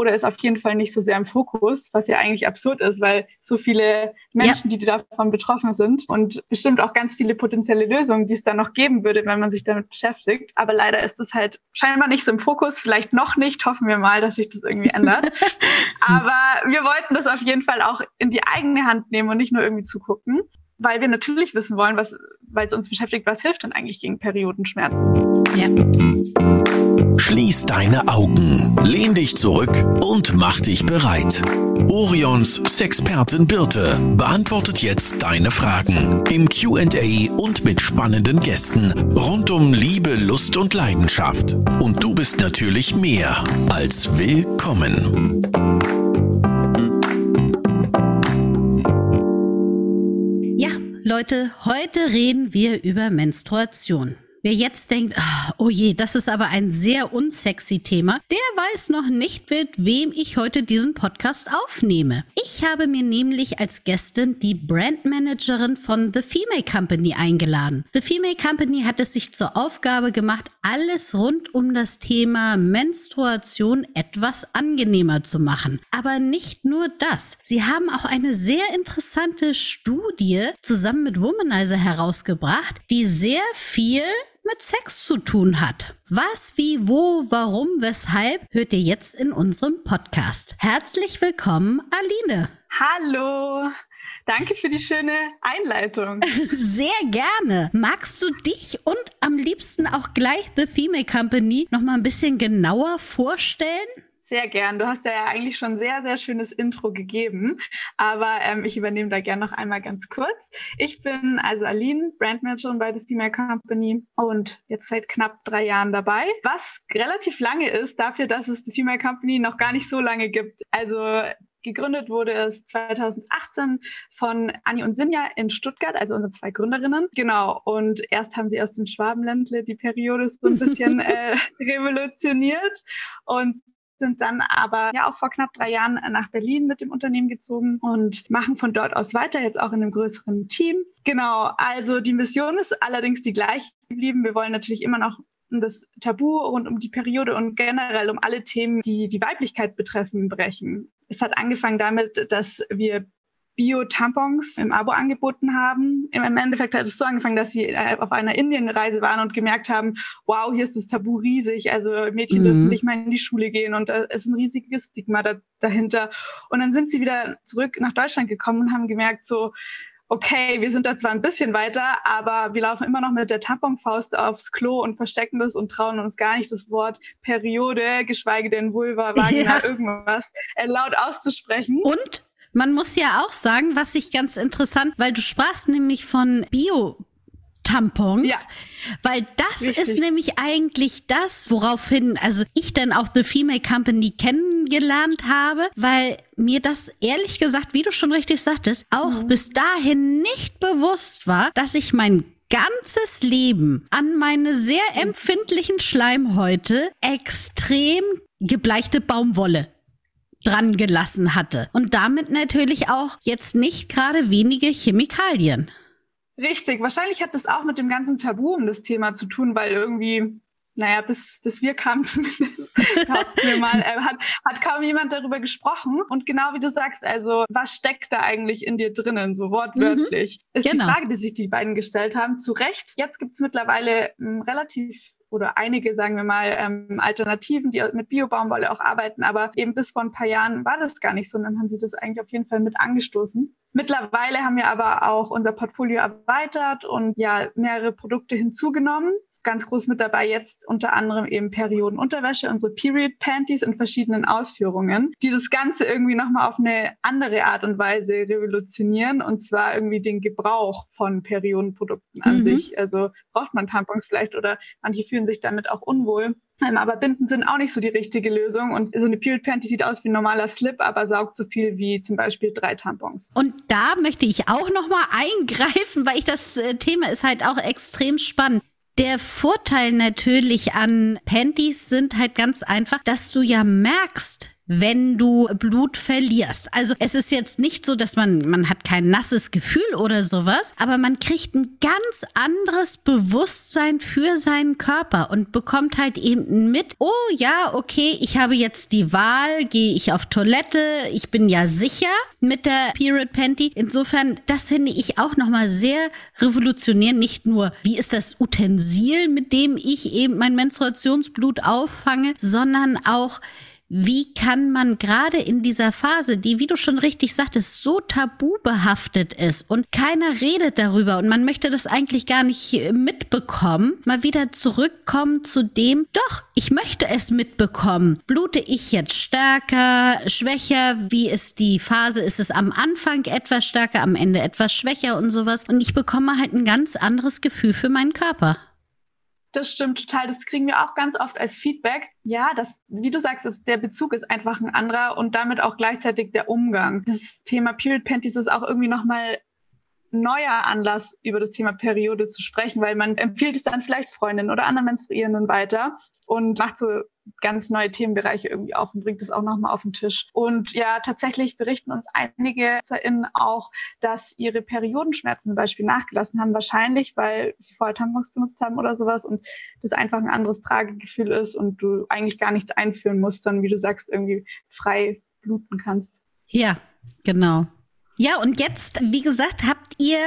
oder ist auf jeden Fall nicht so sehr im Fokus, was ja eigentlich absurd ist, weil so viele Menschen, ja. die davon betroffen sind und bestimmt auch ganz viele potenzielle Lösungen, die es dann noch geben würde, wenn man sich damit beschäftigt. Aber leider ist es halt scheinbar nicht so im Fokus, vielleicht noch nicht. Hoffen wir mal, dass sich das irgendwie ändert. Aber wir wollten das auf jeden Fall auch in die eigene Hand nehmen und nicht nur irgendwie zugucken weil wir natürlich wissen wollen, was, weil es uns beschäftigt, was hilft denn eigentlich gegen Periodenschmerzen. Ja. Schließ deine Augen, lehn dich zurück und mach dich bereit. Orions Sexpertin Birte beantwortet jetzt deine Fragen im Q&A und mit spannenden Gästen rund um Liebe, Lust und Leidenschaft. Und du bist natürlich mehr als willkommen. Leute, heute reden wir über Menstruation. Wer jetzt denkt, ach, oh je, das ist aber ein sehr unsexy Thema, der weiß noch nicht, mit wem ich heute diesen Podcast aufnehme. Ich habe mir nämlich als Gästin die Brandmanagerin von The Female Company eingeladen. The Female Company hat es sich zur Aufgabe gemacht, alles rund um das Thema Menstruation etwas angenehmer zu machen. Aber nicht nur das. Sie haben auch eine sehr interessante Studie zusammen mit Womanizer herausgebracht, die sehr viel mit Sex zu tun hat. Was, wie, wo, warum, weshalb hört ihr jetzt in unserem Podcast. Herzlich willkommen, Aline. Hallo. Danke für die schöne Einleitung. Sehr gerne. Magst du dich und am liebsten auch gleich The Female Company noch mal ein bisschen genauer vorstellen? Sehr gern. Du hast ja eigentlich schon sehr, sehr schönes Intro gegeben, aber ähm, ich übernehme da gern noch einmal ganz kurz. Ich bin also Aline, Brandmanagerin bei The Female Company und jetzt seit knapp drei Jahren dabei, was relativ lange ist dafür, dass es The Female Company noch gar nicht so lange gibt. Also Gegründet wurde es 2018 von Anni und Sinja in Stuttgart, also unsere zwei Gründerinnen. Genau. Und erst haben sie aus dem Schwabenländle die Periode so ein bisschen äh, revolutioniert und sind dann aber ja auch vor knapp drei Jahren nach Berlin mit dem Unternehmen gezogen und machen von dort aus weiter, jetzt auch in einem größeren Team. Genau, also die Mission ist allerdings die gleiche geblieben. Wir wollen natürlich immer noch das Tabu rund um die Periode und generell um alle Themen, die die Weiblichkeit betreffen, brechen. Es hat angefangen damit, dass wir Bio-Tampons im Abo angeboten haben. Im Endeffekt hat es so angefangen, dass sie äh, auf einer Indienreise waren und gemerkt haben, wow, hier ist das Tabu riesig. Also Mädchen mhm. dürfen nicht mal in die Schule gehen und da ist ein riesiges Stigma da, dahinter. Und dann sind sie wieder zurück nach Deutschland gekommen und haben gemerkt, so, okay, wir sind da zwar ein bisschen weiter, aber wir laufen immer noch mit der Tamponfaust aufs Klo und verstecken das und trauen uns gar nicht das Wort Periode, geschweige denn Vulva, Vagina, ja. irgendwas äh, laut auszusprechen. Und man muss ja auch sagen, was ich ganz interessant, weil du sprachst nämlich von Bio Tampons, ja. weil das Richtig. ist nämlich eigentlich das, woraufhin also ich dann auch The Female Company kennengelernt habe, weil mir das ehrlich gesagt, wie du schon richtig sagtest, auch mhm. bis dahin nicht bewusst war, dass ich mein ganzes Leben an meine sehr empfindlichen Schleimhäute extrem gebleichte Baumwolle dran gelassen hatte. Und damit natürlich auch jetzt nicht gerade wenige Chemikalien. Richtig, wahrscheinlich hat das auch mit dem ganzen Tabu um das Thema zu tun, weil irgendwie, naja, bis, bis wir kamen zumindest, mal, äh, hat, hat kaum jemand darüber gesprochen. Und genau wie du sagst, also was steckt da eigentlich in dir drinnen, so wortwörtlich, mhm, ist genau. die Frage, die sich die beiden gestellt haben. Zu Recht, jetzt gibt es mittlerweile m, relativ oder einige, sagen wir mal, ähm, Alternativen, die mit Biobaumwolle auch arbeiten. Aber eben bis vor ein paar Jahren war das gar nicht so. Und dann haben sie das eigentlich auf jeden Fall mit angestoßen. Mittlerweile haben wir aber auch unser Portfolio erweitert und ja mehrere Produkte hinzugenommen ganz groß mit dabei jetzt unter anderem eben Periodenunterwäsche, unsere Period Panties in verschiedenen Ausführungen, die das Ganze irgendwie nochmal auf eine andere Art und Weise revolutionieren und zwar irgendwie den Gebrauch von Periodenprodukten an mhm. sich. Also braucht man Tampons vielleicht oder manche fühlen sich damit auch unwohl. Ähm, aber Binden sind auch nicht so die richtige Lösung. Und so eine Period Panty sieht aus wie ein normaler Slip, aber saugt so viel wie zum Beispiel drei Tampons. Und da möchte ich auch nochmal eingreifen, weil ich das äh, Thema ist halt auch extrem spannend. Der Vorteil natürlich an Panties sind halt ganz einfach, dass du ja merkst, wenn du Blut verlierst. Also es ist jetzt nicht so, dass man, man hat kein nasses Gefühl oder sowas, aber man kriegt ein ganz anderes Bewusstsein für seinen Körper und bekommt halt eben mit, oh ja, okay, ich habe jetzt die Wahl, gehe ich auf Toilette, ich bin ja sicher mit der Period Panty. Insofern, das finde ich auch nochmal sehr revolutionär. Nicht nur, wie ist das Utensil, mit dem ich eben mein Menstruationsblut auffange, sondern auch, wie kann man gerade in dieser Phase, die, wie du schon richtig sagtest, so tabu behaftet ist und keiner redet darüber und man möchte das eigentlich gar nicht mitbekommen, mal wieder zurückkommen zu dem, doch, ich möchte es mitbekommen. Blute ich jetzt stärker, schwächer? Wie ist die Phase? Ist es am Anfang etwas stärker, am Ende etwas schwächer und sowas? Und ich bekomme halt ein ganz anderes Gefühl für meinen Körper. Das stimmt total. Das kriegen wir auch ganz oft als Feedback. Ja, das, wie du sagst, ist, der Bezug ist einfach ein anderer und damit auch gleichzeitig der Umgang. Das Thema Period Panties ist auch irgendwie nochmal neuer Anlass, über das Thema Periode zu sprechen, weil man empfiehlt es dann vielleicht Freundinnen oder anderen Menstruierenden weiter und macht so ganz neue Themenbereiche irgendwie auf und bringt es auch nochmal auf den Tisch. Und ja, tatsächlich berichten uns einige ZerInnen auch, dass ihre Periodenschmerzen zum Beispiel nachgelassen haben, wahrscheinlich, weil sie vorher Tampons benutzt haben oder sowas und das einfach ein anderes Tragegefühl ist und du eigentlich gar nichts einführen musst, sondern wie du sagst, irgendwie frei bluten kannst. Ja, genau. Ja, und jetzt, wie gesagt, habt ihr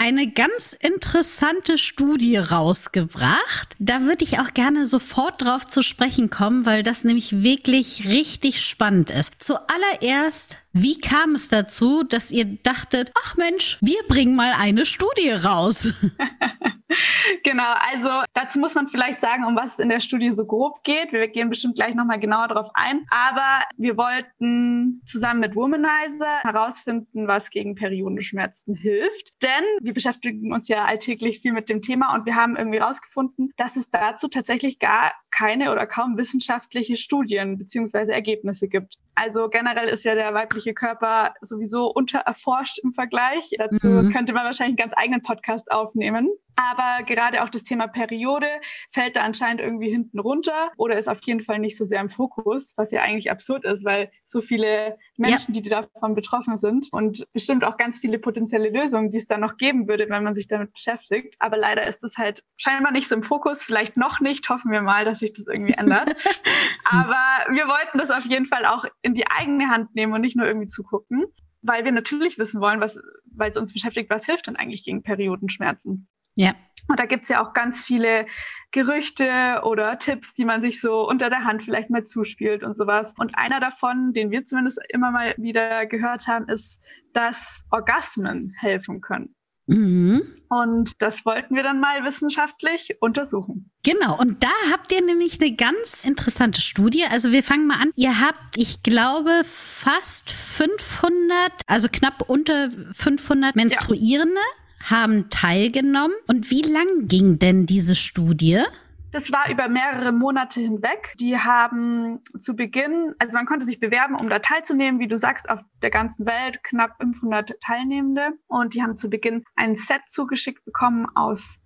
eine ganz interessante Studie rausgebracht. Da würde ich auch gerne sofort drauf zu sprechen kommen, weil das nämlich wirklich richtig spannend ist. Zuallererst wie kam es dazu, dass ihr dachtet, ach Mensch, wir bringen mal eine Studie raus? genau, also dazu muss man vielleicht sagen, um was es in der Studie so grob geht. Wir gehen bestimmt gleich nochmal genauer darauf ein. Aber wir wollten zusammen mit Womanizer herausfinden, was gegen Periodenschmerzen hilft. Denn wir beschäftigen uns ja alltäglich viel mit dem Thema und wir haben irgendwie herausgefunden, dass es dazu tatsächlich gar keine oder kaum wissenschaftliche Studien beziehungsweise Ergebnisse gibt. Also generell ist ja der weibliche Körper sowieso untererforscht im Vergleich. Dazu mhm. könnte man wahrscheinlich einen ganz eigenen Podcast aufnehmen. Aber gerade auch das Thema Periode fällt da anscheinend irgendwie hinten runter oder ist auf jeden Fall nicht so sehr im Fokus, was ja eigentlich absurd ist, weil so viele Menschen, ja. die davon betroffen sind und bestimmt auch ganz viele potenzielle Lösungen, die es da noch geben würde, wenn man sich damit beschäftigt. Aber leider ist es halt scheinbar nicht so im Fokus, vielleicht noch nicht. Hoffen wir mal, dass sich das irgendwie ändert. Aber wir wollten das auf jeden Fall auch in die eigene Hand nehmen und nicht nur irgendwie zugucken, weil wir natürlich wissen wollen, was, weil es uns beschäftigt, was hilft denn eigentlich gegen Periodenschmerzen? Ja. Und da gibt's ja auch ganz viele Gerüchte oder Tipps, die man sich so unter der Hand vielleicht mal zuspielt und sowas. Und einer davon, den wir zumindest immer mal wieder gehört haben, ist, dass Orgasmen helfen können. Mhm. Und das wollten wir dann mal wissenschaftlich untersuchen. Genau, und da habt ihr nämlich eine ganz interessante Studie. Also wir fangen mal an. Ihr habt, ich glaube, fast 500, also knapp unter 500 Menstruierende. Ja haben teilgenommen. Und wie lang ging denn diese Studie? Das war über mehrere Monate hinweg. Die haben zu Beginn, also man konnte sich bewerben, um da teilzunehmen, wie du sagst, auf der ganzen Welt knapp 500 Teilnehmende. Und die haben zu Beginn ein Set zugeschickt bekommen aus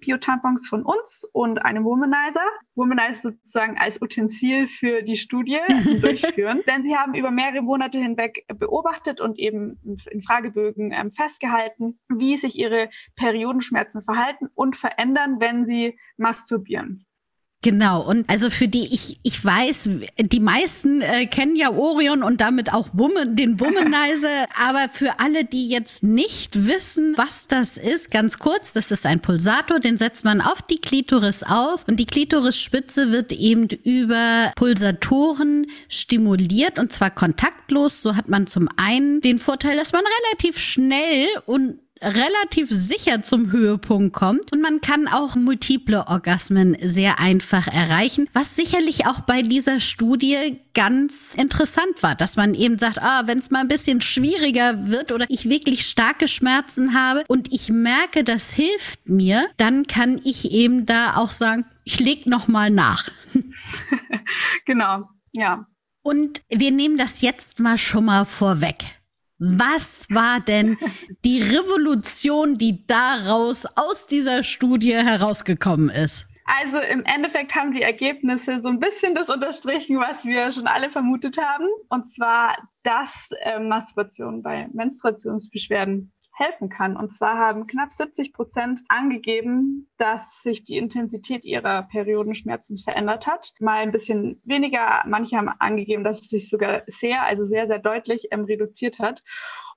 Bio-Tampons von uns und einem Womanizer. Womanizer sozusagen als Utensil für die Studie also durchführen. Denn sie haben über mehrere Monate hinweg beobachtet und eben in Fragebögen ähm, festgehalten, wie sich ihre Periodenschmerzen verhalten und verändern, wenn sie masturbieren. Genau, und also für die, ich, ich weiß, die meisten äh, kennen ja Orion und damit auch Woman, den Womanizer, aber für alle, die jetzt nicht wissen, was das ist, ganz kurz, das ist ein Pulsator, den setzt man auf die Klitoris auf. Und die Klitorisspitze wird eben über Pulsatoren stimuliert und zwar kontaktlos. So hat man zum einen den Vorteil, dass man relativ schnell und relativ sicher zum Höhepunkt kommt und man kann auch multiple Orgasmen sehr einfach erreichen, was sicherlich auch bei dieser Studie ganz interessant war, dass man eben sagt, ah, wenn es mal ein bisschen schwieriger wird oder ich wirklich starke Schmerzen habe und ich merke, das hilft mir, dann kann ich eben da auch sagen, ich leg noch mal nach. genau, ja. Und wir nehmen das jetzt mal schon mal vorweg. Was war denn die Revolution, die daraus aus dieser Studie herausgekommen ist? Also im Endeffekt haben die Ergebnisse so ein bisschen das unterstrichen, was wir schon alle vermutet haben. Und zwar, dass äh, Masturbation bei Menstruationsbeschwerden helfen kann. Und zwar haben knapp 70 Prozent angegeben, dass sich die Intensität ihrer Periodenschmerzen verändert hat. Mal ein bisschen weniger. Manche haben angegeben, dass es sich sogar sehr, also sehr, sehr deutlich ähm, reduziert hat.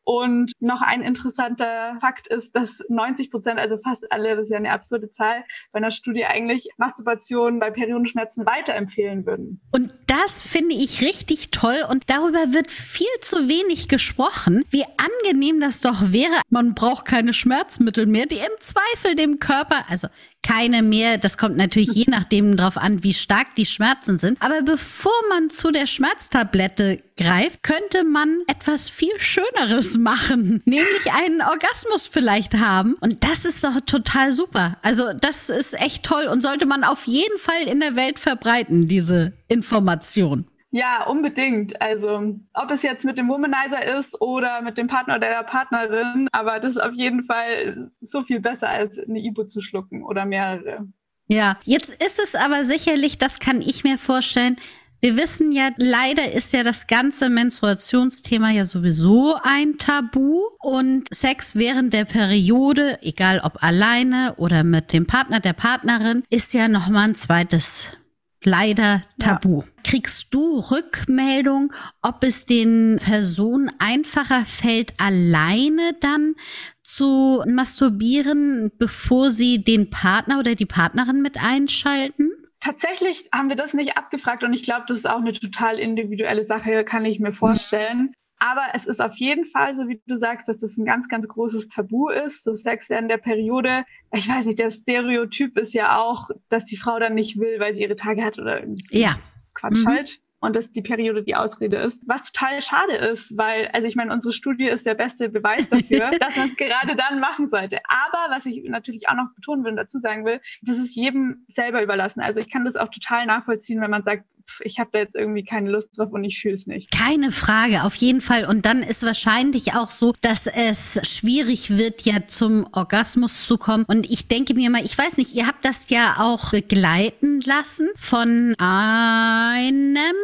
Und noch ein interessanter Fakt ist, dass 90 Prozent, also fast alle, das ist ja eine absurde Zahl, bei einer Studie eigentlich Masturbation bei Periodenschmerzen weiterempfehlen würden. Und das finde ich richtig toll und darüber wird viel zu wenig gesprochen, wie angenehm das doch wäre. Man braucht keine Schmerzmittel mehr, die im Zweifel dem Körper, also keine mehr. Das kommt natürlich je nachdem drauf an, wie stark die Schmerzen sind. Aber bevor man zu der Schmerztablette greift, könnte man etwas viel Schöneres machen, nämlich einen Orgasmus vielleicht haben. Und das ist doch total super. Also das ist echt toll und sollte man auf jeden Fall in der Welt verbreiten, diese Information. Ja, unbedingt. Also, ob es jetzt mit dem Womanizer ist oder mit dem Partner oder der Partnerin, aber das ist auf jeden Fall so viel besser, als eine Ibu zu schlucken oder mehrere. Ja, jetzt ist es aber sicherlich, das kann ich mir vorstellen, wir wissen ja, leider ist ja das ganze Menstruationsthema ja sowieso ein Tabu und Sex während der Periode, egal ob alleine oder mit dem Partner, der Partnerin, ist ja nochmal ein zweites leider tabu. Ja. Kriegst du Rückmeldung, ob es den Personen einfacher fällt, alleine dann zu masturbieren, bevor sie den Partner oder die Partnerin mit einschalten? Tatsächlich haben wir das nicht abgefragt und ich glaube, das ist auch eine total individuelle Sache, kann ich mir vorstellen. Aber es ist auf jeden Fall so, wie du sagst, dass das ein ganz, ganz großes Tabu ist. So Sex während der Periode. Ich weiß nicht, der Stereotyp ist ja auch, dass die Frau dann nicht will, weil sie ihre Tage hat oder irgendwie ja. Quatsch mhm. halt und dass die Periode die Ausrede ist. Was total schade ist, weil, also ich meine, unsere Studie ist der beste Beweis dafür, dass man es gerade dann machen sollte. Aber was ich natürlich auch noch betonen will und dazu sagen will, das ist jedem selber überlassen. Also ich kann das auch total nachvollziehen, wenn man sagt, ich habe da jetzt irgendwie keine Lust drauf und ich fühle es nicht. Keine Frage, auf jeden Fall. Und dann ist wahrscheinlich auch so, dass es schwierig wird, ja zum Orgasmus zu kommen. Und ich denke mir mal, ich weiß nicht, ihr habt das ja auch begleiten lassen von einem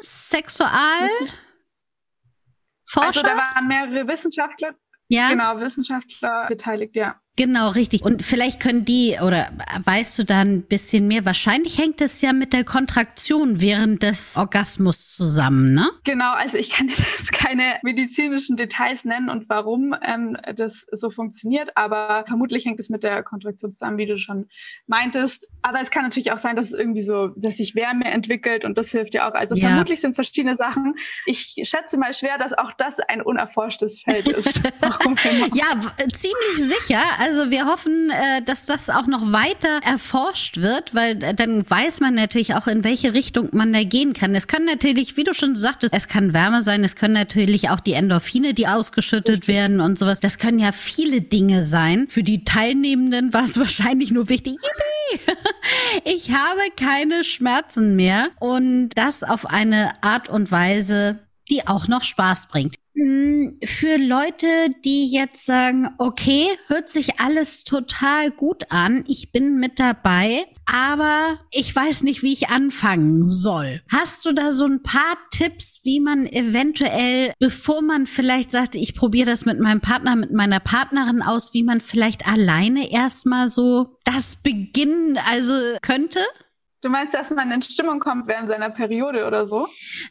Sexual. Forscher? Also da waren mehrere Wissenschaftler, ja. genau, Wissenschaftler beteiligt, ja. Genau, richtig. Und vielleicht können die, oder weißt du da ein bisschen mehr? Wahrscheinlich hängt es ja mit der Kontraktion während des Orgasmus zusammen, ne? Genau, also ich kann jetzt keine medizinischen Details nennen und warum ähm, das so funktioniert, aber vermutlich hängt es mit der Kontraktion zusammen, wie du schon meintest. Aber es kann natürlich auch sein, dass es irgendwie so, dass sich Wärme entwickelt und das hilft ja auch. Also ja. vermutlich sind es verschiedene Sachen. Ich schätze mal schwer, dass auch das ein unerforschtes Feld ist. ja, ziemlich sicher. Also wir hoffen, äh, dass das auch noch weiter erforscht wird, weil äh, dann weiß man natürlich auch, in welche Richtung man da gehen kann. Es kann natürlich, wie du schon sagtest, es kann Wärme sein, es können natürlich auch die Endorphine, die ausgeschüttet Richtig. werden und sowas. Das können ja viele Dinge sein. Für die Teilnehmenden war es wahrscheinlich nur wichtig, yippie, ich habe keine Schmerzen mehr und das auf eine Art und Weise, die auch noch Spaß bringt. Hm, für Leute, die jetzt sagen, okay, hört sich alles total gut an, ich bin mit dabei, aber ich weiß nicht, wie ich anfangen soll. Hast du da so ein paar Tipps, wie man eventuell, bevor man vielleicht sagt, ich probiere das mit meinem Partner, mit meiner Partnerin aus, wie man vielleicht alleine erstmal so das beginnen, also könnte? Du meinst, dass man in Stimmung kommt während seiner Periode oder so?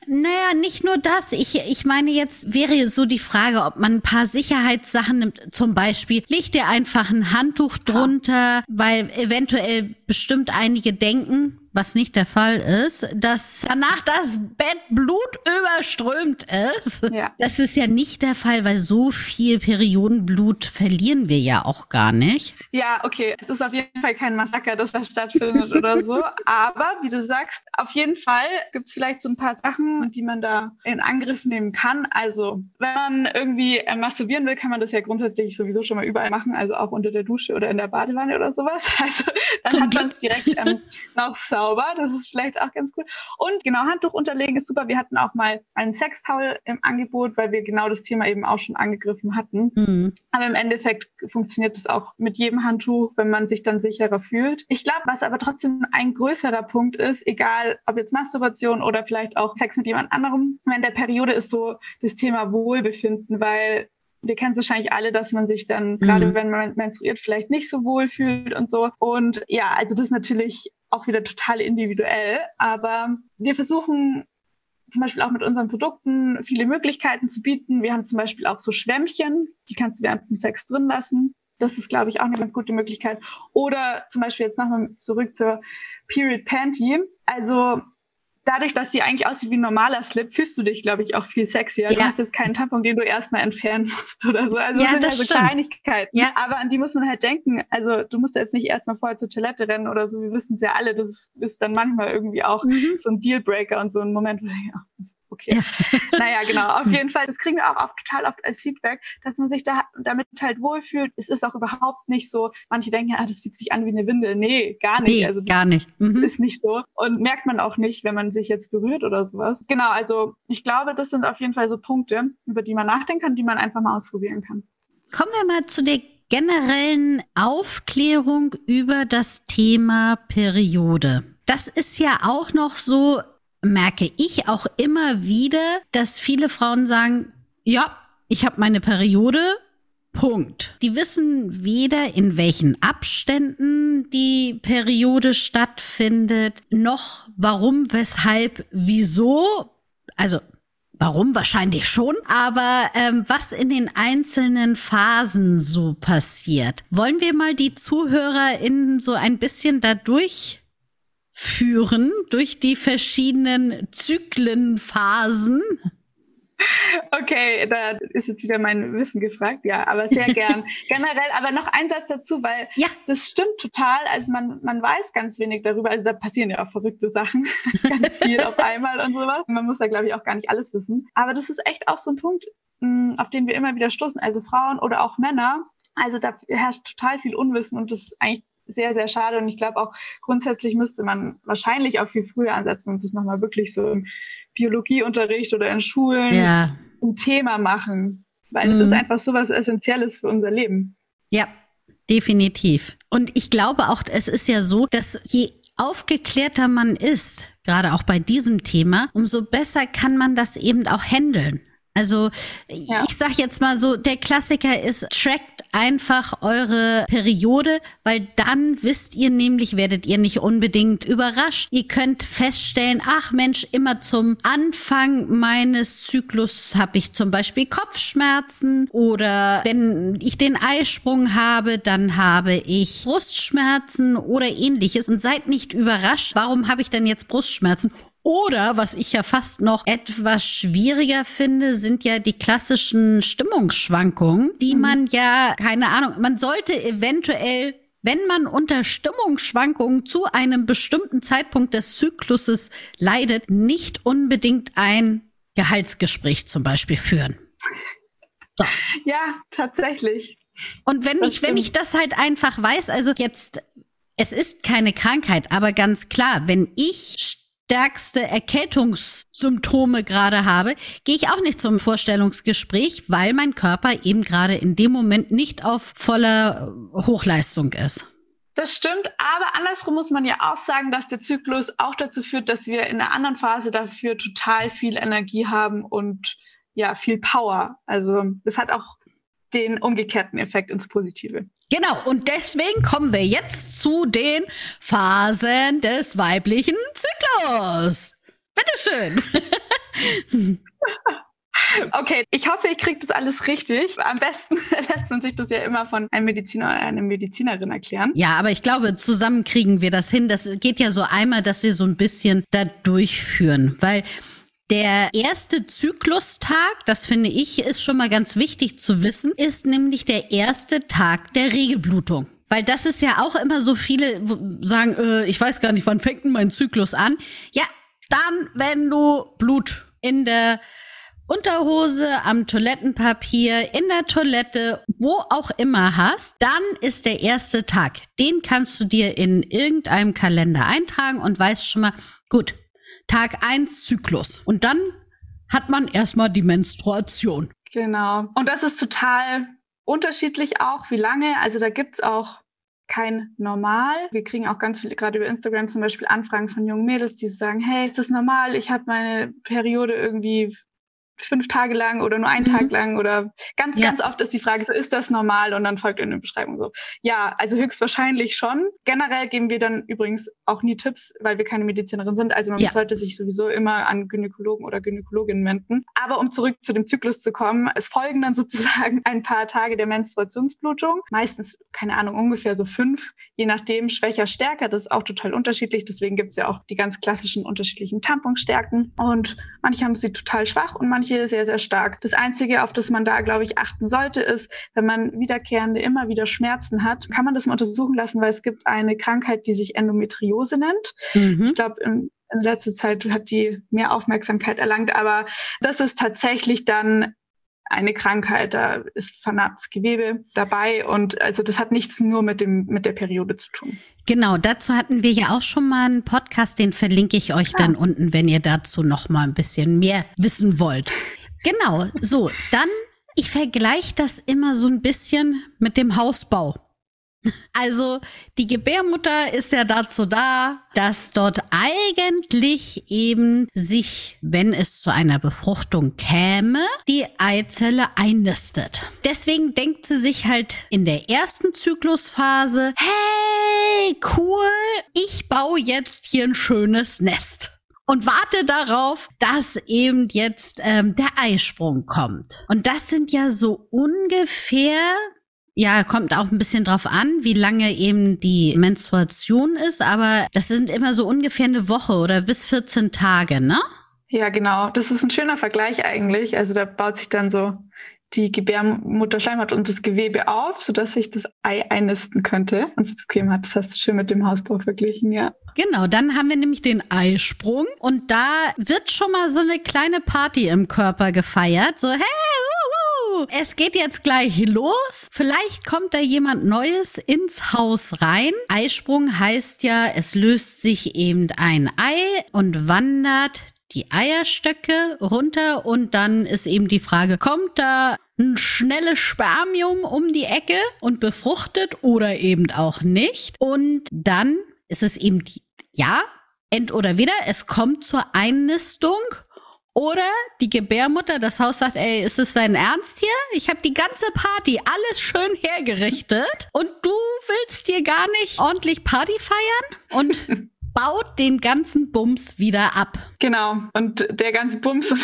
Naja, nicht nur das. Ich, ich meine, jetzt wäre so die Frage, ob man ein paar Sicherheitssachen nimmt. Zum Beispiel, leg dir einfach ein Handtuch drunter, ja. weil eventuell bestimmt einige denken, was nicht der Fall ist, dass danach das Bett Blut überströmt ist. Ja. Das ist ja nicht der Fall, weil so viel Periodenblut verlieren wir ja auch gar nicht. Ja, okay. Es ist auf jeden Fall kein Massaker, das da stattfindet oder so. Aber wie du sagst, auf jeden Fall gibt es vielleicht so ein paar Sachen, die man da in Angriff nehmen kann. Also, wenn man irgendwie äh, masturbieren will, kann man das ja grundsätzlich sowieso schon mal überall machen, also auch unter der Dusche oder in der Badewanne oder sowas. Also, dann Zum hat man es direkt ähm, noch sauber sauber. Das ist vielleicht auch ganz cool. Und genau, Handtuch unterlegen ist super. Wir hatten auch mal einen Sextowel im Angebot, weil wir genau das Thema eben auch schon angegriffen hatten. Mhm. Aber im Endeffekt funktioniert es auch mit jedem Handtuch, wenn man sich dann sicherer fühlt. Ich glaube, was aber trotzdem ein größerer Punkt ist, egal ob jetzt Masturbation oder vielleicht auch Sex mit jemand anderem, während der Periode ist so das Thema Wohlbefinden, weil wir kennen es wahrscheinlich alle, dass man sich dann, mhm. gerade wenn man menstruiert, vielleicht nicht so wohl fühlt und so. Und ja, also das ist natürlich auch wieder total individuell. Aber wir versuchen zum Beispiel auch mit unseren Produkten viele Möglichkeiten zu bieten. Wir haben zum Beispiel auch so Schwämmchen, die kannst du während dem Sex drin lassen. Das ist, glaube ich, auch eine ganz gute Möglichkeit. Oder zum Beispiel jetzt nochmal zurück zur Period Panty. Also dadurch, dass sie eigentlich aussieht wie ein normaler Slip, fühlst du dich, glaube ich, auch viel sexier. Ja. Du hast jetzt keinen Tampon, den du erstmal entfernen musst oder so. Also ja, das sind das also stimmt. Kleinigkeiten. Ja. Aber an die muss man halt denken. Also du musst jetzt nicht erstmal vorher zur Toilette rennen oder so. Wir wissen es ja alle. Das ist dann manchmal irgendwie auch mhm. so ein Dealbreaker und so ein Moment, wo ja, okay. Ja. Naja, genau. Auf jeden Fall, das kriegen wir auch oft, total oft als Feedback, dass man sich da damit halt wohlfühlt. Es ist auch überhaupt nicht so, manche denken, ja, das fühlt sich an wie eine Windel. Nee, gar nicht. Nee, also gar nicht. Mhm. Ist nicht so. Und merkt man auch nicht, wenn man sich jetzt berührt oder sowas. Genau, also ich glaube, das sind auf jeden Fall so Punkte, über die man nachdenken kann, die man einfach mal ausprobieren kann. Kommen wir mal zu der generellen Aufklärung über das Thema Periode. Das ist ja auch noch so merke ich auch immer wieder, dass viele Frauen sagen, ja, ich habe meine Periode, Punkt. Die wissen weder, in welchen Abständen die Periode stattfindet, noch warum, weshalb, wieso. Also Warum? Wahrscheinlich schon. Aber ähm, was in den einzelnen Phasen so passiert. Wollen wir mal die ZuhörerInnen so ein bisschen dadurch führen durch die verschiedenen Zyklenphasen? Okay, da ist jetzt wieder mein Wissen gefragt, ja, aber sehr gern. Generell, aber noch ein Satz dazu, weil ja. das stimmt total. Also man, man weiß ganz wenig darüber. Also da passieren ja auch verrückte Sachen, ganz viel auf einmal und sowas. Man muss da, glaube ich, auch gar nicht alles wissen. Aber das ist echt auch so ein Punkt, mm, auf den wir immer wieder stoßen. Also Frauen oder auch Männer. Also da herrscht total viel Unwissen und das ist eigentlich sehr, sehr schade. Und ich glaube auch grundsätzlich müsste man wahrscheinlich auch viel früher ansetzen und das nochmal wirklich so im Biologieunterricht oder in Schulen ja. ein Thema machen. Weil es ist mhm. einfach so was Essentielles für unser Leben. Ja, definitiv. Und ich glaube auch, es ist ja so, dass je aufgeklärter man ist, gerade auch bei diesem Thema, umso besser kann man das eben auch handeln. Also ja. ich sag jetzt mal so, der Klassiker ist, trackt einfach eure Periode, weil dann wisst ihr nämlich, werdet ihr nicht unbedingt überrascht. Ihr könnt feststellen, ach Mensch, immer zum Anfang meines Zyklus habe ich zum Beispiel Kopfschmerzen oder wenn ich den Eisprung habe, dann habe ich Brustschmerzen oder ähnliches und seid nicht überrascht, warum habe ich denn jetzt Brustschmerzen? Oder, was ich ja fast noch etwas schwieriger finde, sind ja die klassischen Stimmungsschwankungen, die mhm. man ja, keine Ahnung, man sollte eventuell wenn man unter Stimmungsschwankungen zu einem bestimmten Zeitpunkt des Zykluses leidet, nicht unbedingt ein Gehaltsgespräch zum Beispiel führen. So. Ja, tatsächlich. Und wenn das ich, stimmt. wenn ich das halt einfach weiß, also jetzt, es ist keine Krankheit, aber ganz klar, wenn ich stärkste Erkältungssymptome gerade habe, gehe ich auch nicht zum Vorstellungsgespräch, weil mein Körper eben gerade in dem Moment nicht auf voller Hochleistung ist. Das stimmt, aber andersrum muss man ja auch sagen, dass der Zyklus auch dazu führt, dass wir in einer anderen Phase dafür total viel Energie haben und ja, viel Power. Also das hat auch den umgekehrten Effekt ins Positive. Genau, und deswegen kommen wir jetzt zu den Phasen des weiblichen Zyklus. Bitteschön. Okay, ich hoffe, ich kriege das alles richtig. Am besten lässt man sich das ja immer von einem Mediziner oder einer Medizinerin erklären. Ja, aber ich glaube, zusammen kriegen wir das hin. Das geht ja so einmal, dass wir so ein bisschen da durchführen, weil der erste Zyklustag, das finde ich, ist schon mal ganz wichtig zu wissen, ist nämlich der erste Tag der Regelblutung. Weil das ist ja auch immer so viele sagen, äh, ich weiß gar nicht, wann fängt denn mein Zyklus an? Ja, dann, wenn du Blut in der Unterhose, am Toilettenpapier, in der Toilette, wo auch immer hast, dann ist der erste Tag. Den kannst du dir in irgendeinem Kalender eintragen und weißt schon mal, gut, Tag eins Zyklus. Und dann hat man erstmal die Menstruation. Genau. Und das ist total unterschiedlich auch, wie lange. Also da gibt's auch kein Normal. Wir kriegen auch ganz viele, gerade über Instagram zum Beispiel, Anfragen von jungen Mädels, die sagen, hey, ist das normal? Ich habe meine Periode irgendwie fünf Tage lang oder nur einen mhm. Tag lang oder ganz, ja. ganz oft ist die Frage so, ist das normal? Und dann folgt eine Beschreibung so. Ja, also höchstwahrscheinlich schon. Generell geben wir dann übrigens auch nie Tipps, weil wir keine Medizinerin sind. Also man ja. sollte sich sowieso immer an Gynäkologen oder Gynäkologinnen wenden. Aber um zurück zu dem Zyklus zu kommen, es folgen dann sozusagen ein paar Tage der Menstruationsblutung. Meistens, keine Ahnung, ungefähr so fünf, je nachdem, schwächer, stärker. Das ist auch total unterschiedlich. Deswegen gibt es ja auch die ganz klassischen unterschiedlichen Tamponstärken. Und manche haben sie total schwach und manche manche sehr, sehr stark. Das Einzige, auf das man da, glaube ich, achten sollte, ist, wenn man wiederkehrende immer wieder Schmerzen hat, kann man das mal untersuchen lassen, weil es gibt eine Krankheit, die sich Endometriose nennt. Mhm. Ich glaube, in, in letzter Zeit hat die mehr Aufmerksamkeit erlangt, aber das ist tatsächlich dann eine Krankheit, da ist vernarbtes Gewebe dabei und also das hat nichts nur mit dem mit der Periode zu tun. Genau, dazu hatten wir ja auch schon mal einen Podcast, den verlinke ich euch ja. dann unten, wenn ihr dazu noch mal ein bisschen mehr wissen wollt. Genau, so, dann ich vergleiche das immer so ein bisschen mit dem Hausbau. Also die Gebärmutter ist ja dazu da, dass dort eigentlich eben sich, wenn es zu einer Befruchtung käme, die Eizelle einnistet. Deswegen denkt sie sich halt in der ersten Zyklusphase, hey, cool, ich baue jetzt hier ein schönes Nest und warte darauf, dass eben jetzt ähm, der Eisprung kommt. Und das sind ja so ungefähr ja, kommt auch ein bisschen drauf an, wie lange eben die Menstruation ist, aber das sind immer so ungefähr eine Woche oder bis 14 Tage, ne? Ja, genau. Das ist ein schöner Vergleich eigentlich. Also da baut sich dann so die Gebärmutterschleimhaut und das Gewebe auf, sodass sich das Ei einnisten könnte und es bequem hat. Das hast du schön mit dem Hausbau verglichen, ja. Genau, dann haben wir nämlich den Eisprung und da wird schon mal so eine kleine Party im Körper gefeiert. So, hey, es geht jetzt gleich los. Vielleicht kommt da jemand Neues ins Haus rein. Eisprung heißt ja, es löst sich eben ein Ei und wandert die Eierstöcke runter und dann ist eben die Frage, kommt da ein schnelles Spermium um die Ecke und befruchtet oder eben auch nicht? Und dann ist es eben, ja, end oder wieder, es kommt zur Einnistung oder die Gebärmutter, das Haus sagt, ey, ist es dein Ernst hier? Ich habe die ganze Party, alles schön hergerichtet und du willst dir gar nicht ordentlich Party feiern und baut den ganzen Bums wieder ab. Genau. Und der ganze Bums und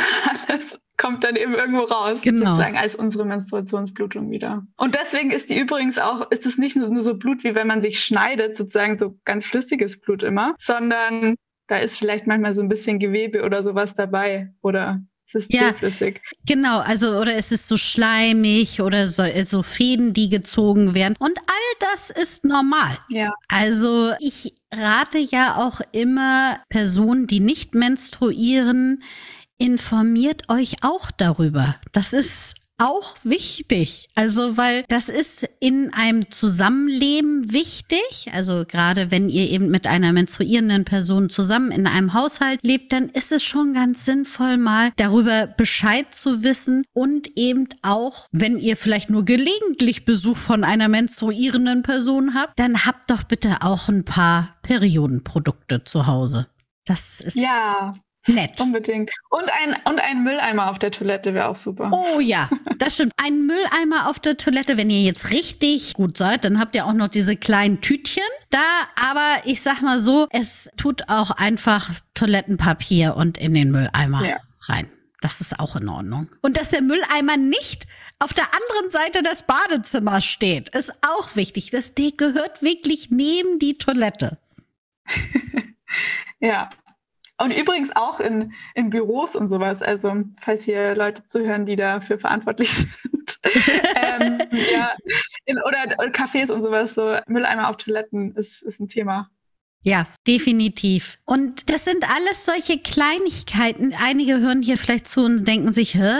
alles kommt dann eben irgendwo raus, genau. sozusagen als unsere Menstruationsblutung wieder. Und deswegen ist die übrigens auch, ist es nicht nur so Blut, wie wenn man sich schneidet, sozusagen so ganz flüssiges Blut immer, sondern da ist vielleicht manchmal so ein bisschen Gewebe oder sowas dabei oder es ist ja, zähflüssig. Genau, also oder es ist so schleimig oder so, so Fäden, die gezogen werden. Und all das ist normal. Ja. Also ich rate ja auch immer Personen, die nicht menstruieren, informiert euch auch darüber. Das ist auch wichtig. Also, weil das ist in einem Zusammenleben wichtig. Also, gerade wenn ihr eben mit einer menstruierenden Person zusammen in einem Haushalt lebt, dann ist es schon ganz sinnvoll, mal darüber Bescheid zu wissen und eben auch, wenn ihr vielleicht nur gelegentlich Besuch von einer menstruierenden Person habt, dann habt doch bitte auch ein paar Periodenprodukte zu Hause. Das ist ja, Nett. Unbedingt. Und ein, und ein Mülleimer auf der Toilette wäre auch super. Oh ja, das stimmt. Ein Mülleimer auf der Toilette, wenn ihr jetzt richtig gut seid, dann habt ihr auch noch diese kleinen Tütchen da. Aber ich sag mal so, es tut auch einfach Toilettenpapier und in den Mülleimer ja. rein. Das ist auch in Ordnung. Und dass der Mülleimer nicht auf der anderen Seite des Badezimmers steht, ist auch wichtig. Das gehört wirklich neben die Toilette. ja, und übrigens auch in, in Büros und sowas. Also, falls hier Leute zuhören, die dafür verantwortlich sind. ähm, ja, in, oder, oder Cafés und sowas, so Mülleimer auf Toiletten ist, ist ein Thema. Ja, definitiv. Und das sind alles solche Kleinigkeiten. Einige hören hier vielleicht zu und denken sich, Hä?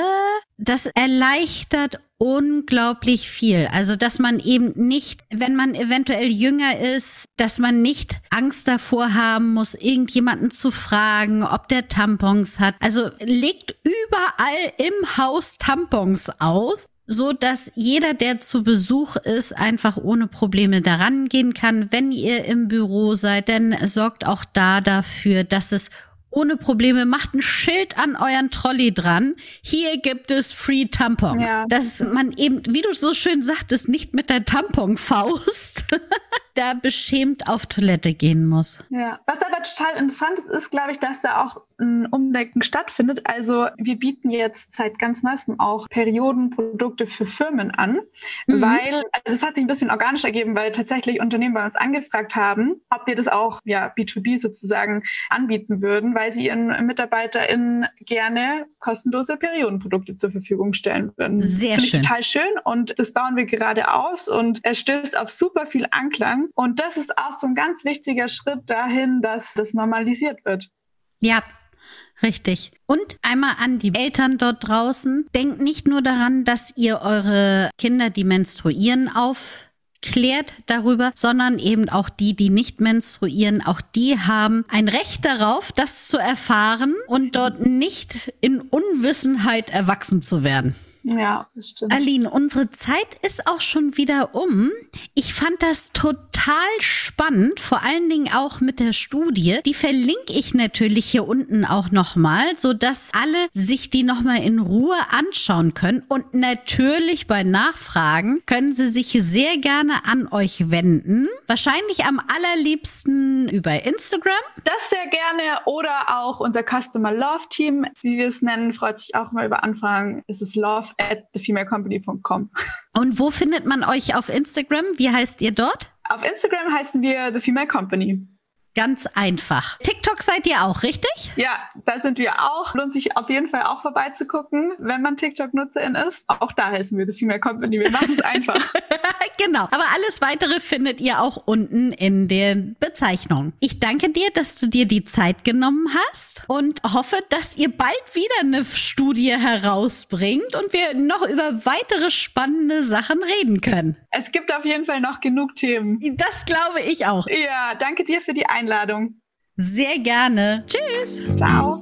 das erleichtert unglaublich viel. Also, dass man eben nicht, wenn man eventuell jünger ist, dass man nicht Angst davor haben muss, irgendjemanden zu fragen, ob der Tampons hat. Also, legt überall im Haus Tampons aus so dass jeder, der zu Besuch ist, einfach ohne Probleme daran gehen kann. Wenn ihr im Büro seid, dann sorgt auch da dafür, dass es ohne Probleme, macht ein Schild an euren Trolley dran. Hier gibt es Free Tampons. Ja. Dass man eben, wie du so schön sagtest, nicht mit der Tamponfaust da beschämt auf Toilette gehen muss. Ja, was aber total interessant ist, ist, glaube ich, dass da auch ein Umdenken stattfindet. Also wir bieten jetzt seit ganz neuestem auch Periodenprodukte für Firmen an, mhm. weil also es hat sich ein bisschen organisch ergeben, weil tatsächlich Unternehmen bei uns angefragt haben, ob wir das auch ja B2B sozusagen anbieten würden, weil sie ihren MitarbeiterInnen gerne kostenlose Periodenprodukte zur Verfügung stellen würden. Sehr das schön. total schön und das bauen wir gerade aus und es stößt auf super viel Anklang und das ist auch so ein ganz wichtiger Schritt dahin, dass das normalisiert wird. Ja, Richtig. Und einmal an die Eltern dort draußen. Denkt nicht nur daran, dass ihr eure Kinder, die menstruieren, aufklärt darüber, sondern eben auch die, die nicht menstruieren, auch die haben ein Recht darauf, das zu erfahren und dort nicht in Unwissenheit erwachsen zu werden. Ja, das stimmt. Aline, unsere Zeit ist auch schon wieder um. Ich fand das total spannend, vor allen Dingen auch mit der Studie. Die verlinke ich natürlich hier unten auch nochmal, sodass alle sich die nochmal in Ruhe anschauen können. Und natürlich bei Nachfragen können sie sich sehr gerne an euch wenden. Wahrscheinlich am allerliebsten über Instagram. Das sehr gerne oder auch unser Customer Love Team, wie wir es nennen, freut sich auch mal über Anfragen. Es ist Love at thefemalecompany.com. Und wo findet man euch auf Instagram? Wie heißt ihr dort? Auf Instagram heißen wir The Female Company. Ganz einfach. TikTok seid ihr auch, richtig? Ja, da sind wir auch. Lohnt sich auf jeden Fall auch vorbeizugucken, wenn man TikTok-Nutzerin ist. Auch da heißen wir The Female Company. Wir machen es einfach. Genau. Aber alles weitere findet ihr auch unten in der Bezeichnung. Ich danke dir, dass du dir die Zeit genommen hast und hoffe, dass ihr bald wieder eine Studie herausbringt und wir noch über weitere spannende Sachen reden können. Es gibt auf jeden Fall noch genug Themen. Das glaube ich auch. Ja, danke dir für die Einladung. Einladung. Sehr gerne. Tschüss. Ciao.